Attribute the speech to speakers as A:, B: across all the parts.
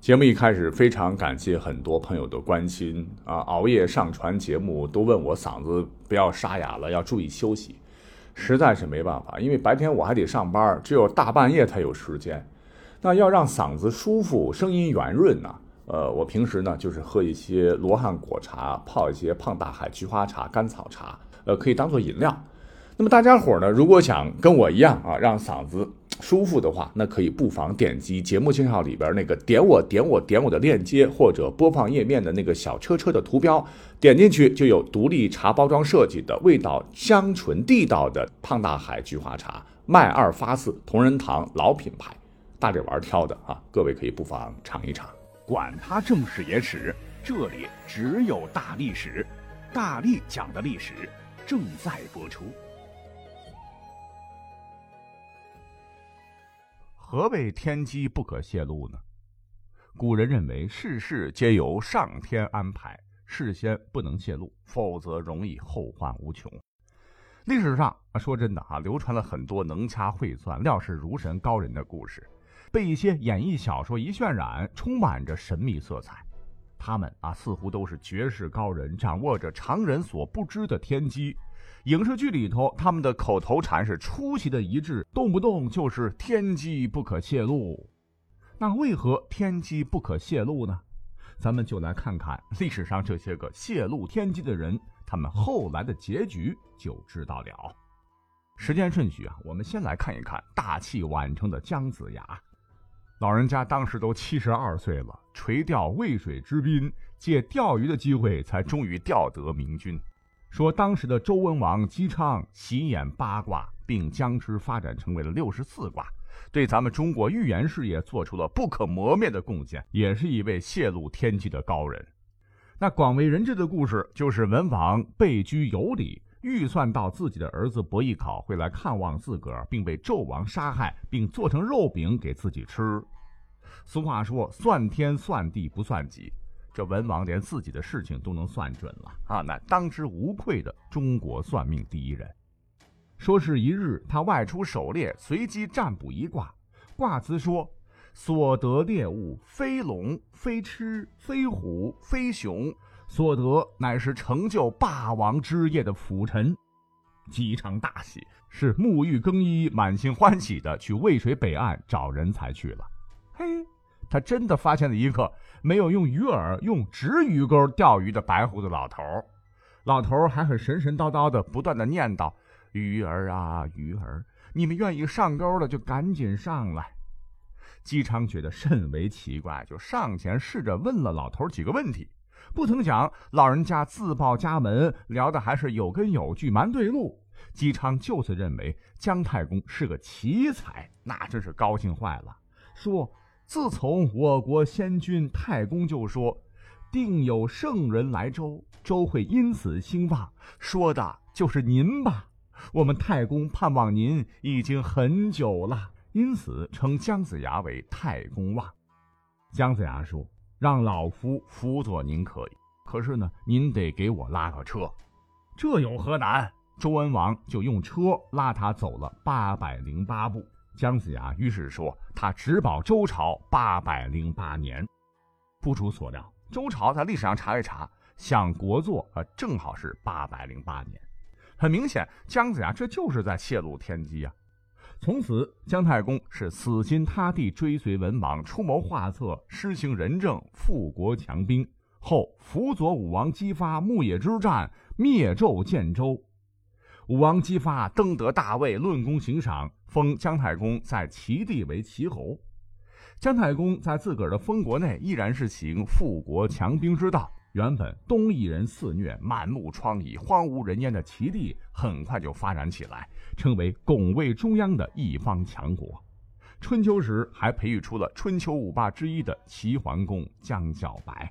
A: 节目一开始，非常感谢很多朋友的关心啊！熬夜上传节目，都问我嗓子不要沙哑了，要注意休息。实在是没办法，因为白天我还得上班，只有大半夜才有时间。那要让嗓子舒服，声音圆润呢？呃，我平时呢就是喝一些罗汉果茶，泡一些胖大海菊花茶、甘草茶，呃，可以当做饮料。那么大家伙呢，如果想跟我一样啊，让嗓子。舒服的话，那可以不妨点击节目介绍里边那个点我点我点我的链接，或者播放页面的那个小车车的图标，点进去就有独立茶包装设计的、味道香醇地道的胖大海菊花茶，麦二发四同仁堂老品牌，大力丸挑的啊，各位可以不妨尝一尝。
B: 管他正史野史，这里只有大历史，大力讲的历史正在播出。
C: 何谓天机不可泄露呢？古人认为世事皆由上天安排，事先不能泄露，否则容易后患无穷。历史上啊，说真的啊，流传了很多能掐会算、料事如神高人的故事，被一些演绎小说一渲染，充满着神秘色彩。他们啊，似乎都是绝世高人，掌握着常人所不知的天机。影视剧里头，他们的口头禅是出奇的一致，动不动就是“天机不可泄露”。那为何天机不可泄露呢？咱们就来看看历史上这些个泄露天机的人，他们后来的结局就知道了。时间顺序啊，我们先来看一看大器晚成的姜子牙。老人家当时都七十二岁了，垂钓渭水之滨，借钓鱼的机会，才终于钓得明君。说当时的周文王姬昌习演八卦，并将之发展成为了六十四卦，对咱们中国预言事业做出了不可磨灭的贡献，也是一位泄露天机的高人。那广为人知的故事就是文王被居有礼，预算到自己的儿子伯邑考会来看望自个儿，并被纣王杀害，并做成肉饼给自己吃。俗话说：“算天算地不算己。”这文王连自己的事情都能算准了啊！那当之无愧的中国算命第一人。说是一日，他外出狩猎，随机占卜一卦。卦辞说：“所得猎物，非龙，非螭，非虎，非熊，所得乃是成就霸王之业的辅臣。”姬昌大喜，是沐浴更衣，满心欢喜的去渭水北岸找人才去了。嘿，他真的发现了一个。没有用鱼饵，用直鱼钩钓鱼的白胡子老头老头还很神神叨叨的，不断的念叨：“鱼儿啊，鱼儿，你们愿意上钩了就赶紧上来。”姬昌觉得甚为奇怪，就上前试着问了老头几个问题。不曾想，老人家自报家门，聊的还是有根有据，蛮对路。姬昌就此认为姜太公是个奇才，那真是高兴坏了，说。自从我国先君太公就说，定有圣人来周，周会因此兴旺，说的就是您吧？我们太公盼望您已经很久了，因此称姜子牙为太公望。姜子牙说：“让老夫辅佐您可以，可是呢，您得给我拉个车。这有何难？”周文王就用车拉他走了八百零八步。姜子牙于是说：“他只保周朝八百零八年。”不出所料，周朝在历史上查一查，想国祚啊，正好是八百零八年。很明显，姜子牙这就是在泄露天机啊！从此，姜太公是死心塌地追随文王，出谋划策，施行仁政，富国强兵，后辅佐武王姬发牧野之战，灭纣建周。武王姬发登得大位，论功行赏，封姜太公在齐地为齐侯。姜太公在自个儿的封国内依然是行富国强兵之道。原本东夷人肆虐，满目疮痍，荒无人烟的齐地，很快就发展起来，成为拱卫中央的一方强国。春秋时还培育出了春秋五霸之一的齐桓公姜小白。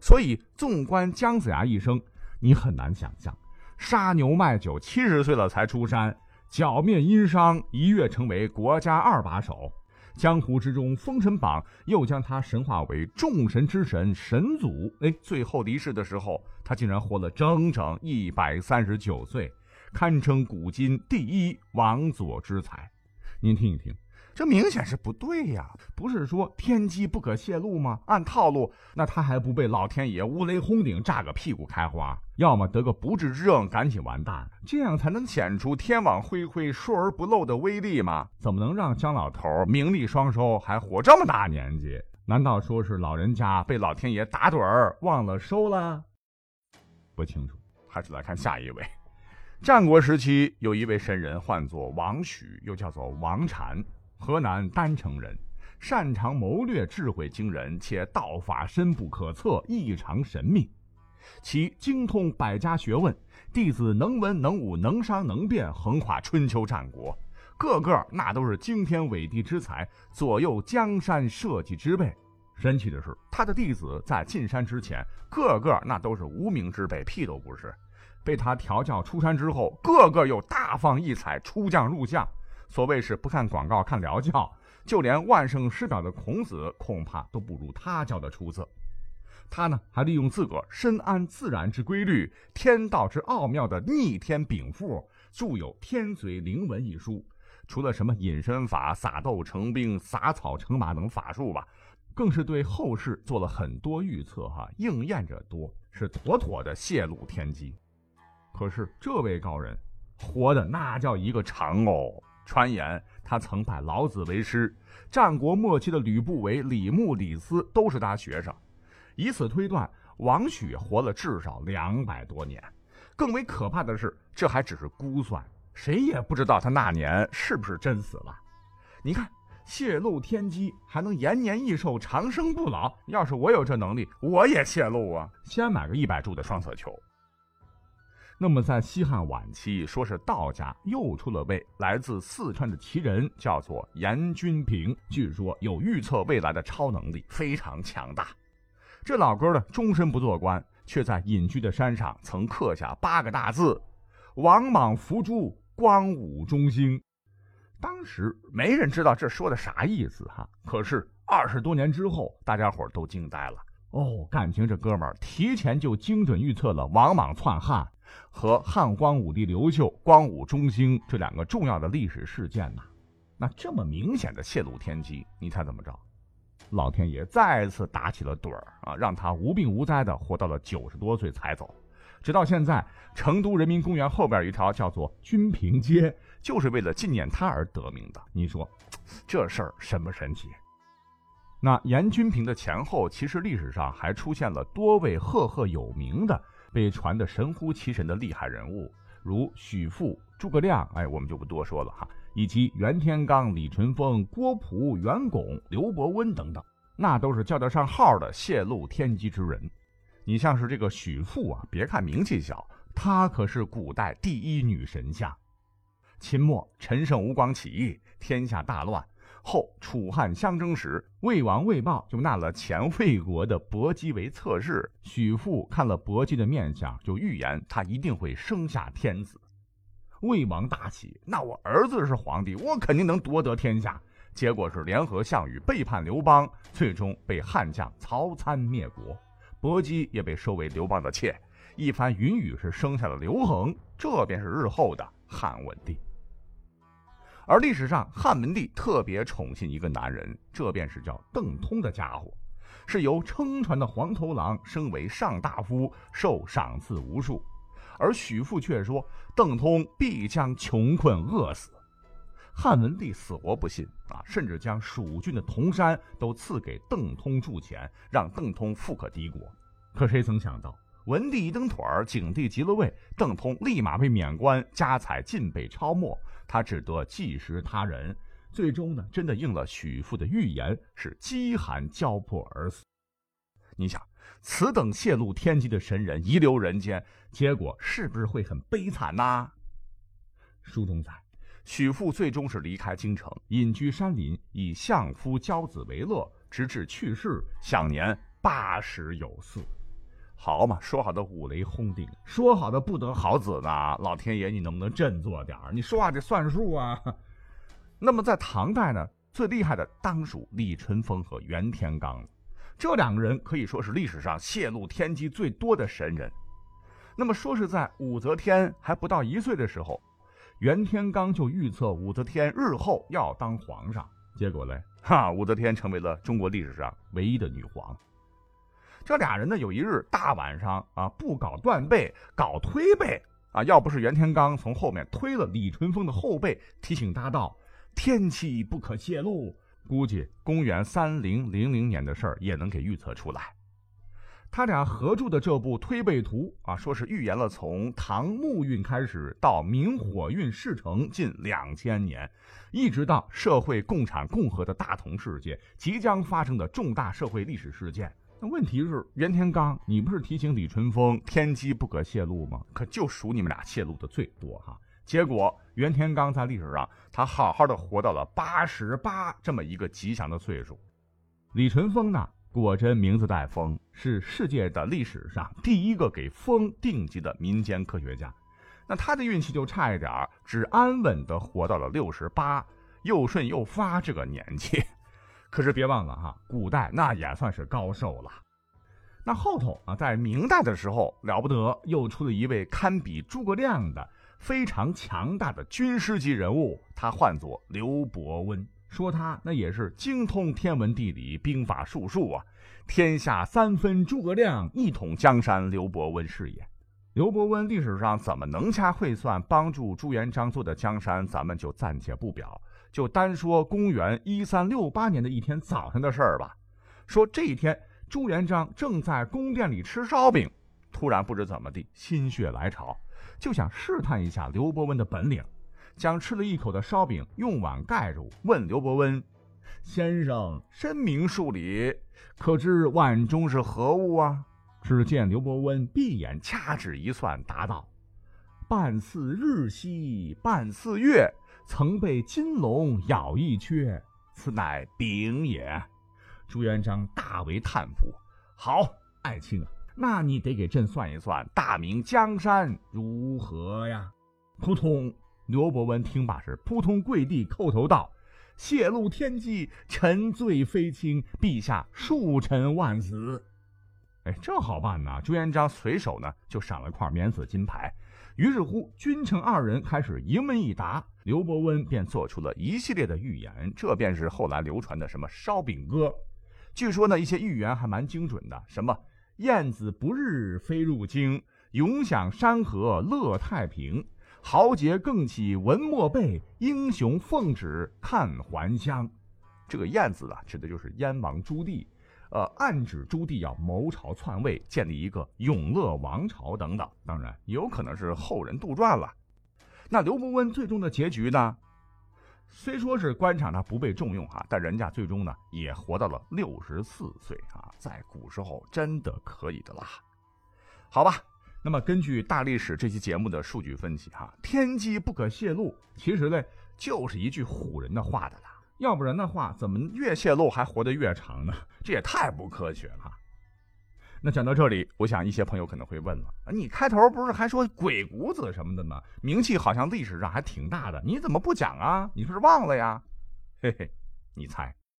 C: 所以，纵观姜子牙一生，你很难想象。杀牛卖酒，七十岁了才出山，剿灭殷商，一跃成为国家二把手。江湖之中，《封神榜》又将他神化为众神之神神祖。哎，最后离世的时候，他竟然活了整整一百三十九岁，堪称古今第一王佐之才。您听一听，这明显是不对呀！不是说天机不可泄露吗？按套路，那他还不被老天爷乌雷轰顶炸个屁股开花？要么得个不治之症，赶紧完蛋，这样才能显出天网恢恢，疏而不漏的威力吗？怎么能让姜老头名利双收，还活这么大年纪？难道说是老人家被老天爷打盹儿忘了收了？不清楚，还是来看下一位。战国时期有一位神人，唤作王许，又叫做王禅。河南郸城人，擅长谋略，智慧惊人，且道法深不可测，异常神秘。其精通百家学问，弟子能文能武，能商能辩，横跨春秋战国，个个那都是惊天伟地之才，左右江山社稷之辈。神奇的是，他的弟子在进山之前，个个那都是无名之辈，屁都不是。被他调教出山之后，个个又大放异彩，出将入相。所谓是不看广告看疗教，就连万圣师表的孔子恐怕都不如他教的出色。他呢，还利用自个深谙自然之规律、天道之奥妙的逆天禀赋，著有《天嘴灵文》一书。除了什么隐身法、撒豆成兵、撒草成马等法术吧，更是对后世做了很多预测，哈，应验者多，是妥妥的泄露天机。可是这位高人，活的那叫一个长哦。传言他曾拜老子为师，战国末期的吕不韦、李牧、李斯都是他学生。以此推断，王许活了至少两百多年。更为可怕的是，这还只是估算，谁也不知道他那年是不是真死了。你看，泄露天机还能延年益寿、长生不老。要是我有这能力，我也泄露啊！先买个一百注的双色球。那么，在西汉晚期，说是道家又出了位来自四川的奇人，叫做严君平。据说有预测未来的超能力，非常强大。这老哥呢，终身不做官，却在隐居的山上曾刻下八个大字：“王莽伏诛，光武中兴。”当时没人知道这说的啥意思哈。可是二十多年之后，大家伙都惊呆了。哦，感情这哥们儿提前就精准预测了王莽篡汉。和汉光武帝刘秀、光武中兴这两个重要的历史事件呢？那这么明显的泄露天机，你猜怎么着？老天爷再次打起了盹儿啊，让他无病无灾的活到了九十多岁才走。直到现在，成都人民公园后边一条叫做君平街，就是为了纪念他而得名的。你说这事儿神不神奇？那严君平的前后，其实历史上还出现了多位赫赫有名的。被传的神乎其神的厉害人物，如许父、诸葛亮，哎，我们就不多说了哈，以及袁天罡、李淳风、郭璞、袁拱、刘伯温等等，那都是叫得上号的泄露天机之人。你像是这个许父啊，别看名气小，她可是古代第一女神像。秦末陈胜吴广起义，天下大乱。后楚汉相争时，魏王魏豹就纳了前魏国的伯姬为侧室。许父看了伯姬的面相，就预言他一定会生下天子。魏王大喜，那我儿子是皇帝，我肯定能夺得天下。结果是联合项羽背叛刘邦，最终被汉将曹参灭国。伯姬也被收为刘邦的妾。一番云雨是生下了刘恒，这便是日后的汉文帝。而历史上，汉文帝特别宠信一个男人，这便是叫邓通的家伙，是由撑船的黄头郎升为上大夫，受赏赐无数。而许父却说邓通必将穷困饿死。汉文帝死活不信啊，甚至将蜀郡的铜山都赐给邓通铸钱，让邓通富可敌国。可谁曾想到，文帝一蹬腿儿，景帝即了位，邓通立马被免官，家财尽被抄没。他只得祭食他人，最终呢，真的应了许父的预言，是饥寒交迫而死。你想，此等泄露天机的神人遗留人间，结果是不是会很悲惨呐？书中载，许父最终是离开京城，隐居山林，以相夫教子为乐，直至去世，享年八十有四。好嘛，说好的五雷轰顶，说好的不得好子呢？老天爷，你能不能振作点儿？你说话得算数啊！那么在唐代呢，最厉害的当属李淳风和袁天罡了。这两个人可以说是历史上泄露天机最多的神人。那么说是在武则天还不到一岁的时候，袁天罡就预测武则天日后要当皇上，结果嘞，哈，武则天成为了中国历史上唯一的女皇。这俩人呢，有一日大晚上啊，不搞断背，搞推背啊！要不是袁天罡从后面推了李淳风的后背，提醒他道：“天气不可泄露。”估计公元三零零零年的事儿也能给预测出来。他俩合著的这部《推背图》啊，说是预言了从唐穆运开始到明火运事成近两千年，一直到社会共产共和的大同世界即将发生的重大社会历史事件。那问题是，袁天罡，你不是提醒李淳风天机不可泄露吗？可就属你们俩泄露的最多哈。结果袁天罡在历史上，他好好的活到了八十八这么一个吉祥的岁数。李淳风呢，果真名字带风，是世界的历史上第一个给风定级的民间科学家。那他的运气就差一点只安稳的活到了六十八，又顺又发这个年纪。可是别忘了哈，古代那也算是高寿了。那后头啊，在明代的时候了不得，又出了一位堪比诸葛亮的非常强大的军师级人物，他唤作刘伯温。说他那也是精通天文地理、兵法术数啊，天下三分诸葛亮，一统江山刘伯温是也。刘伯温历史上怎么能掐会算，帮助朱元璋做的江山，咱们就暂且不表。就单说公元一三六八年的一天早上的事儿吧。说这一天，朱元璋正在宫殿里吃烧饼，突然不知怎么地心血来潮，就想试探一下刘伯温的本领，将吃了一口的烧饼用碗盖住，问刘伯温：“先生深明数理，可知碗中是何物啊？”只见刘伯温闭眼掐指一算，答道：“半似日兮，半似月。”曾被金龙咬一缺，此乃丙也。朱元璋大为叹服。好，爱卿啊，那你得给朕算一算大明江山如何呀？扑通！刘伯温听罢是扑通跪地叩头道：“泄露天机，臣罪非轻，陛下恕臣万死。”哎，这好办呐！朱元璋随手呢就赏了块免死金牌。于是乎，君臣二人开始一问一答，刘伯温便做出了一系列的预言，这便是后来流传的什么烧饼歌。据说呢，一些预言还蛮精准的，什么燕子不日飞入京，永享山河乐太平，豪杰更起文墨背，英雄奉旨看还乡。这个燕子啊，指的就是燕王朱棣。呃，暗指朱棣要谋朝篡位，建立一个永乐王朝等等。当然，有可能是后人杜撰了。那刘伯温最终的结局呢？虽说是官场上不被重用哈，但人家最终呢也活到了六十四岁啊，在古时候真的可以的啦。好吧，那么根据大历史这期节目的数据分析哈，天机不可泄露，其实呢就是一句唬人的话的啦。要不然的话，怎么越泄露还活得越长呢？这也太不科学了。那讲到这里，我想一些朋友可能会问了：你开头不是还说鬼谷子什么的吗？名气好像历史上还挺大的，你怎么不讲啊？你是不是忘了呀？嘿嘿，你猜。